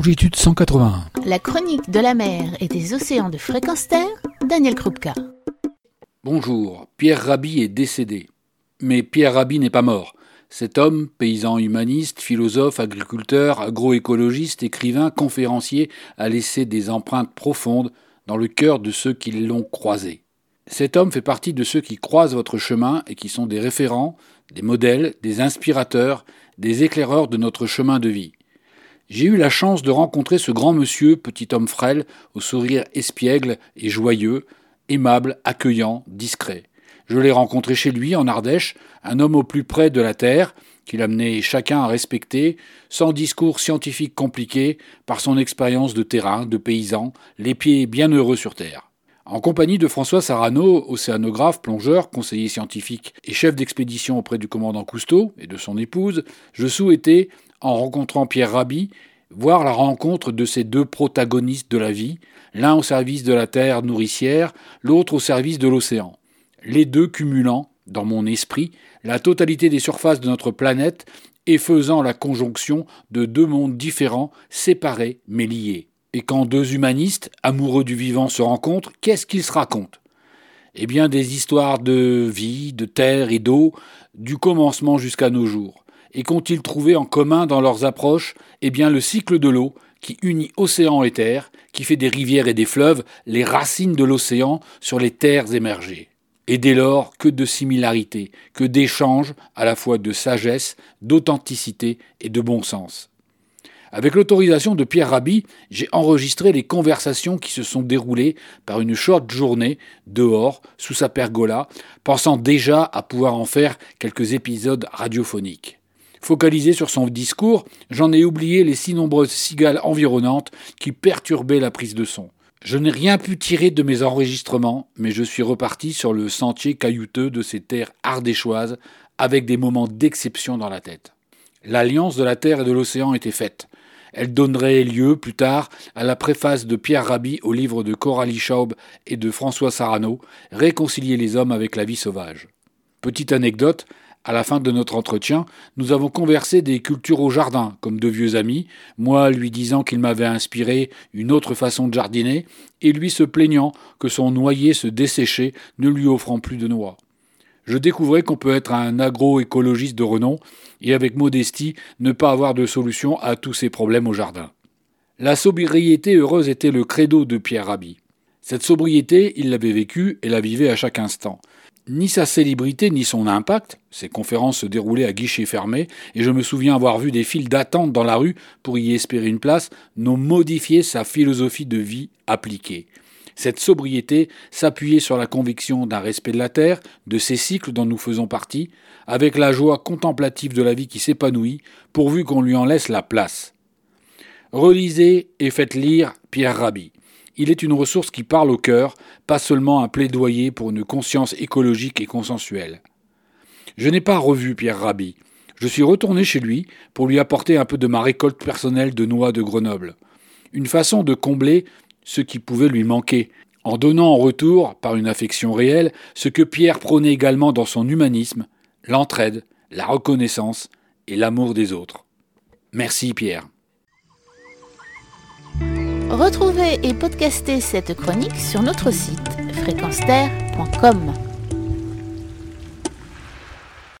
longitude 181. La chronique de la mer et des océans de fréquence terre, Daniel Krupka. Bonjour, Pierre Rabhi est décédé. Mais Pierre Rabhi n'est pas mort. Cet homme, paysan humaniste, philosophe, agriculteur, agroécologiste, écrivain, conférencier, a laissé des empreintes profondes dans le cœur de ceux qui l'ont croisé. Cet homme fait partie de ceux qui croisent votre chemin et qui sont des référents, des modèles, des inspirateurs, des éclaireurs de notre chemin de vie. J'ai eu la chance de rencontrer ce grand monsieur, petit homme frêle, au sourire espiègle et joyeux, aimable, accueillant, discret. Je l'ai rencontré chez lui, en Ardèche, un homme au plus près de la terre, qu'il amenait chacun à respecter, sans discours scientifique compliqué, par son expérience de terrain, de paysan, les pieds bien heureux sur terre. En compagnie de François Sarano, océanographe, plongeur, conseiller scientifique et chef d'expédition auprès du commandant Cousteau et de son épouse, je souhaitais, en rencontrant Pierre Rabhi, voir la rencontre de ces deux protagonistes de la vie, l'un au service de la terre nourricière, l'autre au service de l'océan les deux cumulant, dans mon esprit, la totalité des surfaces de notre planète et faisant la conjonction de deux mondes différents, séparés mais liés. Et quand deux humanistes, amoureux du vivant, se rencontrent, qu'est-ce qu'ils se racontent? Eh bien des histoires de vie, de terre et d'eau, du commencement jusqu'à nos jours. Et qu'ont-ils trouvé en commun dans leurs approches? Eh bien le cycle de l'eau, qui unit océan et terre, qui fait des rivières et des fleuves les racines de l'océan sur les terres émergées. Et dès lors, que de similarités, que d'échanges à la fois de sagesse, d'authenticité et de bon sens. Avec l'autorisation de Pierre Rabhi, j'ai enregistré les conversations qui se sont déroulées par une short journée dehors, sous sa pergola, pensant déjà à pouvoir en faire quelques épisodes radiophoniques. Focalisé sur son discours, j'en ai oublié les si nombreuses cigales environnantes qui perturbaient la prise de son. Je n'ai rien pu tirer de mes enregistrements, mais je suis reparti sur le sentier caillouteux de ces terres ardéchoises avec des moments d'exception dans la tête. L'alliance de la terre et de l'océan était faite. Elle donnerait lieu plus tard à la préface de Pierre Rabhi au livre de Coralie Schaub et de François Sarano, Réconcilier les hommes avec la vie sauvage. Petite anecdote, à la fin de notre entretien, nous avons conversé des cultures au jardin, comme de vieux amis, moi lui disant qu'il m'avait inspiré une autre façon de jardiner, et lui se plaignant que son noyer se desséchait, ne lui offrant plus de noix. Je découvrais qu'on peut être un agroécologiste de renom, et avec modestie ne pas avoir de solution à tous ces problèmes au jardin. La sobriété heureuse était le credo de Pierre Rabhi. Cette sobriété, il l'avait vécue et la vivait à chaque instant ni sa célébrité ni son impact, ces conférences se déroulaient à guichet fermé, et je me souviens avoir vu des files d'attente dans la rue pour y espérer une place, n'ont modifié sa philosophie de vie appliquée. Cette sobriété s'appuyait sur la conviction d'un respect de la terre, de ses cycles dont nous faisons partie, avec la joie contemplative de la vie qui s'épanouit, pourvu qu'on lui en laisse la place. Relisez et faites lire Pierre Rabhi. Il est une ressource qui parle au cœur, pas seulement un plaidoyer pour une conscience écologique et consensuelle. Je n'ai pas revu Pierre Rabhi. Je suis retourné chez lui pour lui apporter un peu de ma récolte personnelle de noix de Grenoble. Une façon de combler ce qui pouvait lui manquer, en donnant en retour, par une affection réelle, ce que Pierre prônait également dans son humanisme, l'entraide, la reconnaissance et l'amour des autres. Merci Pierre. Retrouvez et podcastez cette chronique sur notre site fréquenceterre.com.